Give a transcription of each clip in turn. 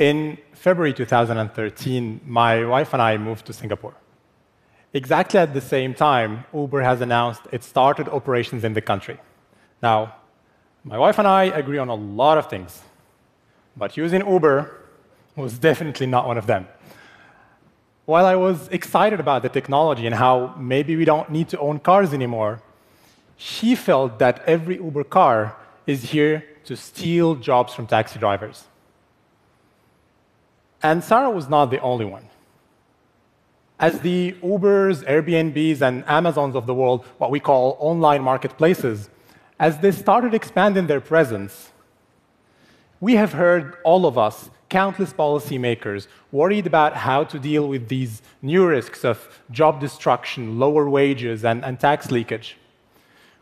In February 2013, my wife and I moved to Singapore. Exactly at the same time, Uber has announced it started operations in the country. Now, my wife and I agree on a lot of things, but using Uber was definitely not one of them. While I was excited about the technology and how maybe we don't need to own cars anymore, she felt that every Uber car is here to steal jobs from taxi drivers. And Sarah was not the only one. As the Ubers, Airbnbs, and Amazons of the world, what we call online marketplaces, as they started expanding their presence, we have heard, all of us, countless policymakers worried about how to deal with these new risks of job destruction, lower wages, and, and tax leakage.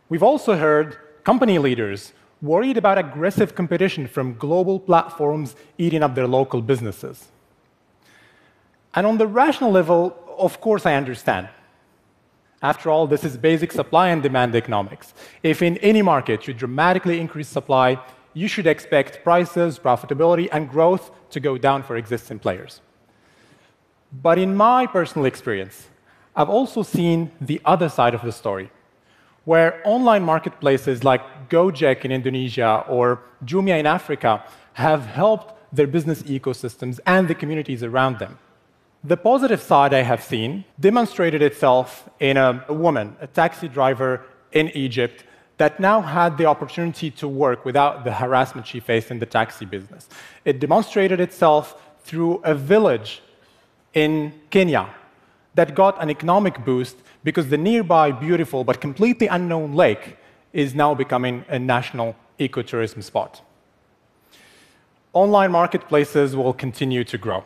We've also heard company leaders worried about aggressive competition from global platforms eating up their local businesses. And on the rational level, of course, I understand. After all, this is basic supply and demand economics. If in any market you dramatically increase supply, you should expect prices, profitability, and growth to go down for existing players. But in my personal experience, I've also seen the other side of the story where online marketplaces like Gojek in Indonesia or Jumia in Africa have helped their business ecosystems and the communities around them. The positive side I have seen demonstrated itself in a, a, woman, a taxi driver in Egypt, that now had the opportunity to work without the harassment she faced in the taxi business. It demonstrated itself through a village in Kenya that got an economic boost because the nearby beautiful but completely unknown lake is now becoming a national ecotourism spot. Online marketplaces will continue to grow,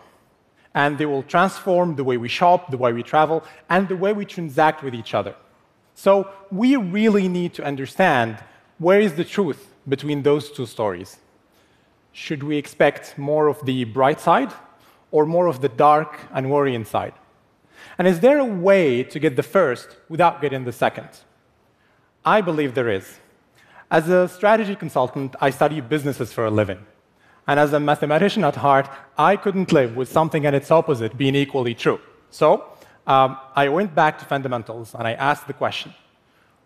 and they will transform the way we shop, the way we travel, and the way we transact with each other. So we really need to understand where is the truth between those two stories. Should we expect more of the bright side or more of the dark and worrying side? And is there a way to get the first without getting the second? I believe there is. As a strategy consultant, I study businesses for a living. And as a mathematician at heart, I couldn't live with something and its opposite being equally true. So um, I went back to fundamentals and I asked the question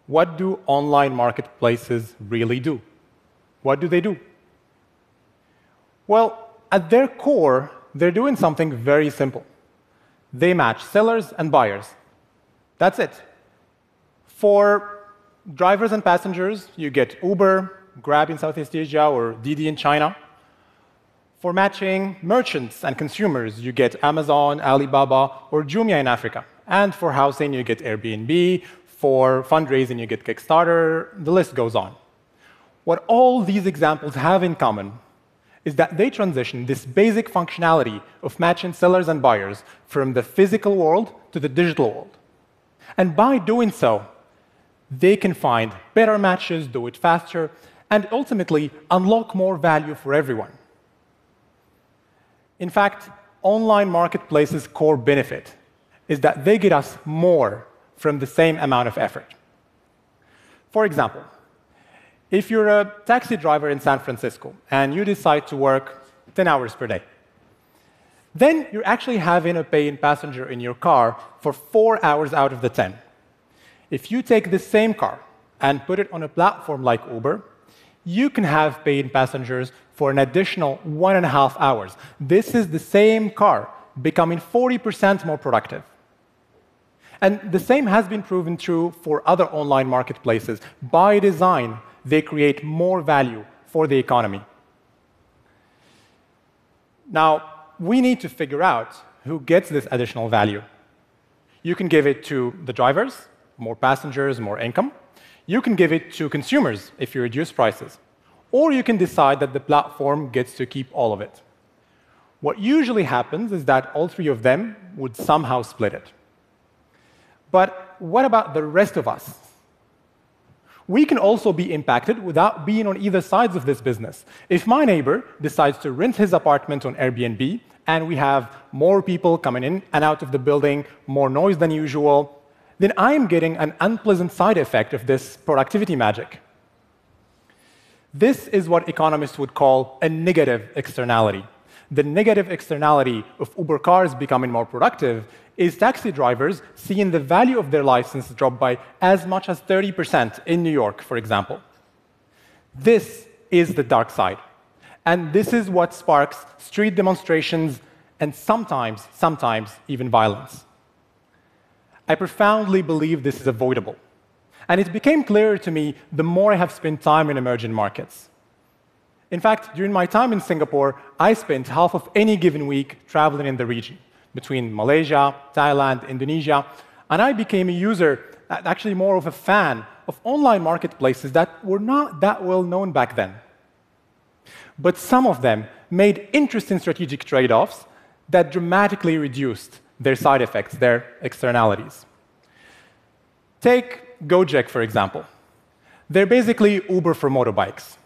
what do online marketplaces really do? What do they do? Well, at their core, they're doing something very simple they match sellers and buyers. That's it. For drivers and passengers, you get Uber, Grab in Southeast Asia, or Didi in China. For matching merchants and consumers, you get Amazon, Alibaba, or Jumia in Africa. And for housing, you get Airbnb. For fundraising, you get Kickstarter. The list goes on. What all these examples have in common is that they transition this basic functionality of matching sellers and buyers from the physical world to the digital world. And by doing so, they can find better matches, do it faster, and ultimately unlock more value for everyone. In fact, online marketplaces' core benefit is that they get us more from the same amount of effort. For example, if you're a taxi driver in San Francisco and you decide to work 10 hours per day, then you're actually having a paying passenger in your car for four hours out of the 10. If you take the same car and put it on a platform like Uber, you can have paying passengers for an additional one and a half hours. This is the same car becoming 40% more productive. And the same has been proven true for other online marketplaces. By design, they create more value for the economy. Now, we need to figure out who gets this additional value. You can give it to the drivers, more passengers, more income. You can give it to consumers if you reduce prices. Or you can decide that the platform gets to keep all of it. What usually happens is that all three of them would somehow split it. But what about the rest of us? we can also be impacted without being on either sides of this business. If my neighbor decides to rent his apartment on Airbnb and we have more people coming in and out of the building, more noise than usual, then I am getting an unpleasant side effect of this productivity magic. This is what economists would call a negative externality. The negative externality of Uber cars becoming more productive is taxi drivers seeing the value of their license drop by as much as 30% in New York, for example. This is the dark side. And this is what sparks street demonstrations and sometimes, sometimes even violence. I profoundly believe this is avoidable. And it became clearer to me the more I have spent time in emerging markets. In fact, during my time in Singapore, I spent half of any given week traveling in the region between Malaysia, Thailand, Indonesia, and I became a user, actually more of a fan, of online marketplaces that were not that well known back then. But some of them made interesting strategic trade offs that dramatically reduced their side effects, their externalities. Take Gojek, for example. They're basically Uber for motorbikes.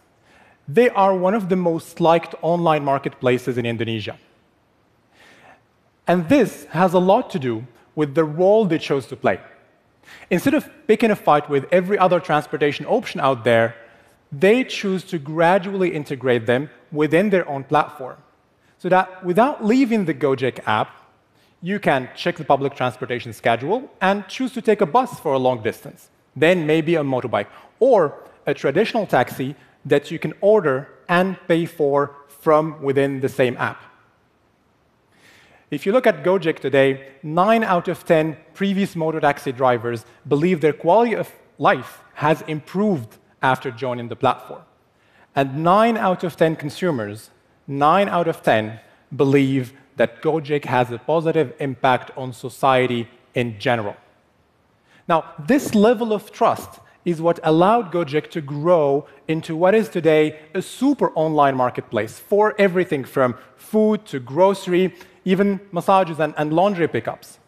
They are one of the most liked online marketplaces in Indonesia. And this has a lot to do with the role they chose to play. Instead of picking a fight with every other transportation option out there, they choose to gradually integrate them within their own platform. So that without leaving the Gojek app, you can check the public transportation schedule and choose to take a bus for a long distance, then maybe a motorbike, or a traditional taxi that you can order and pay for from within the same app. If you look at Gojek today, nine out of 10 previous motor taxi drivers believe their quality of life has improved after joining the platform. And nine out of 10 consumers, nine out of 10, believe that Gojek has a positive impact on society in general. Now, this level of trust is what allowed Gojek to grow into what is today a super online marketplace for everything from food to grocery, even massages and, and laundry pickups.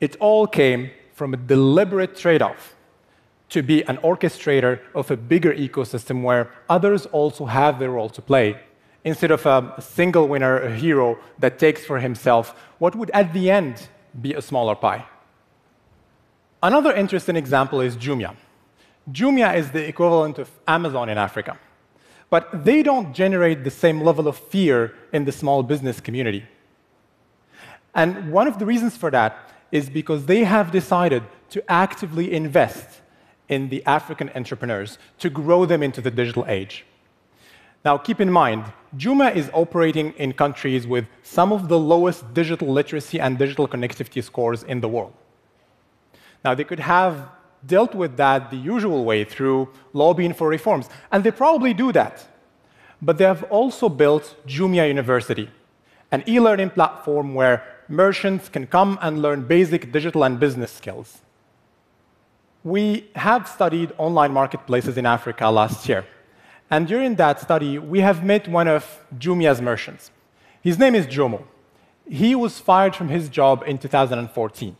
It all came from a deliberate trade off to be an orchestrator of a bigger ecosystem where others also have their role to play, instead of a single winner, a hero that takes for himself what would at the end be a smaller pie. Another interesting example is Jumia. Jumia is the equivalent of Amazon in Africa, but they don't generate the same level of fear in the small business community. And one of the reasons for that is because they have decided to actively invest in the African entrepreneurs to grow them into the digital age. Now, keep in mind, Jumia is operating in countries with some of the lowest digital literacy and digital connectivity scores in the world. Now, they could have dealt with that the usual way through lobbying for reforms, and they probably do that. But they have also built Jumia University, an e learning platform where merchants can come and learn basic digital and business skills. We have studied online marketplaces in Africa last year, and during that study, we have met one of Jumia's merchants. His name is Jomo. He was fired from his job in 2014.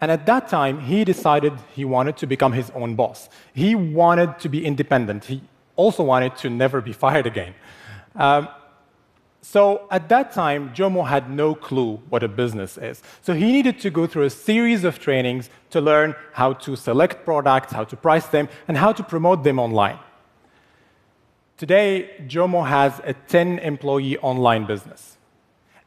And at that time, he decided he wanted to become his own boss. He wanted to be independent. He also wanted to never be fired again. Um, so at that time, Jomo had no clue what a business is. So he needed to go through a series of trainings to learn how to select products, how to price them, and how to promote them online. Today, Jomo has a 10 employee online business.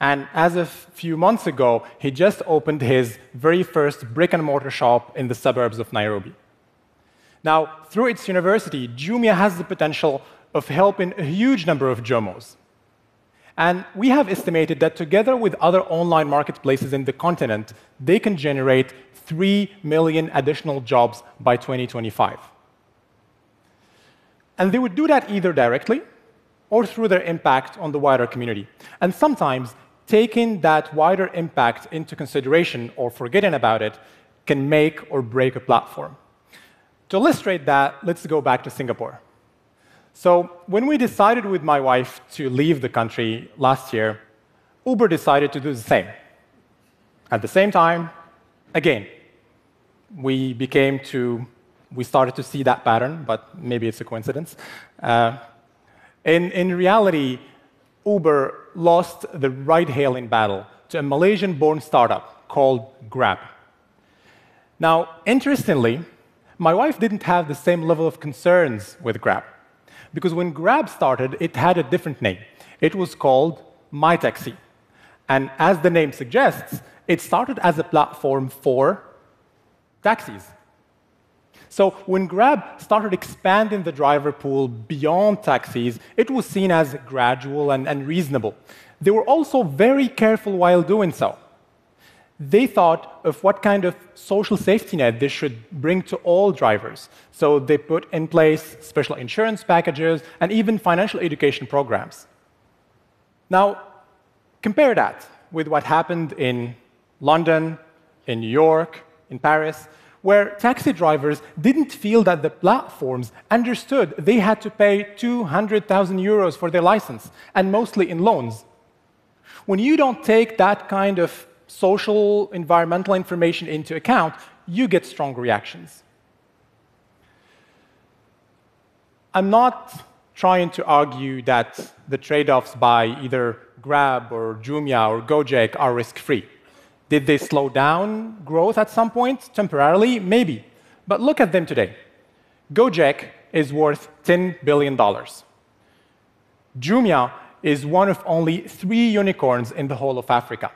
And as of a few months ago, he just opened his very first brick and mortar shop in the suburbs of Nairobi. Now, through its university, Jumia has the potential of helping a huge number of Jomos. And we have estimated that together with other online marketplaces in the continent, they can generate 3 million additional jobs by 2025. And they would do that either directly or through their impact on the wider community. And sometimes taking that wider impact into consideration or forgetting about it can make or break a platform. To illustrate that, let's go back to Singapore. So, when we decided with my wife to leave the country last year, Uber decided to do the same. At the same time, again, we became to, we started to see that pattern, but maybe it's a coincidence. Uh, in, in reality, Uber lost the ride hailing battle to a Malaysian born startup called Grab. Now, interestingly, my wife didn't have the same level of concerns with Grab. Because when Grab started, it had a different name. It was called MyTaxi. And as the name suggests, it started as a platform for taxis. So when Grab started expanding the driver pool beyond taxis, it was seen as gradual and, and reasonable. They were also very careful while doing so. They thought of what kind of social safety net they should bring to all drivers. So they put in place special insurance packages and even financial education programs. Now, compare that with what happened in London, in New York, in Paris, where taxi drivers didn't feel that the platforms understood they had to pay 200,000 euros for their license, and mostly in loans. When you don't take that kind of social, environmental information into account, you get strong reactions. I'm not trying to argue that the trade offs by either Grab or Jumia or Gojek are risk free. Did they slow down growth at some point temporarily? Maybe. But look at them today. Gojek is worth $10 billion. Jumia is one of only three unicorns in the whole of Africa.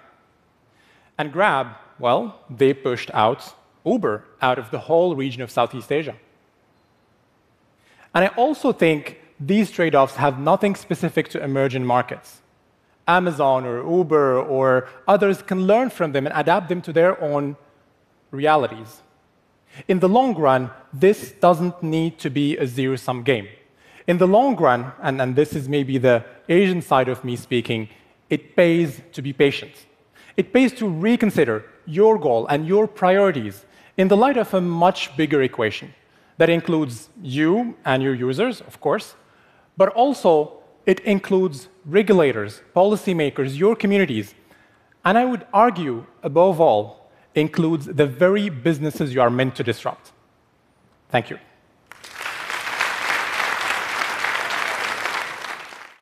And Grab, well, they pushed out Uber out of the whole region of Southeast Asia. And I also think these trade offs have nothing specific to emerging markets. Amazon or Uber or others can learn from them and adapt them to their own realities. In the long run, this doesn't need to be a zero sum game. In the long run, and, and, this is maybe the Asian side of me speaking, it pays to be patient. It pays to reconsider your goal and your priorities in the light of a much bigger equation that includes you and your users, of course, but also it includes regulators, policymakers, your communities, and I would argue, above all, includes the very businesses you are meant to disrupt. Thank you.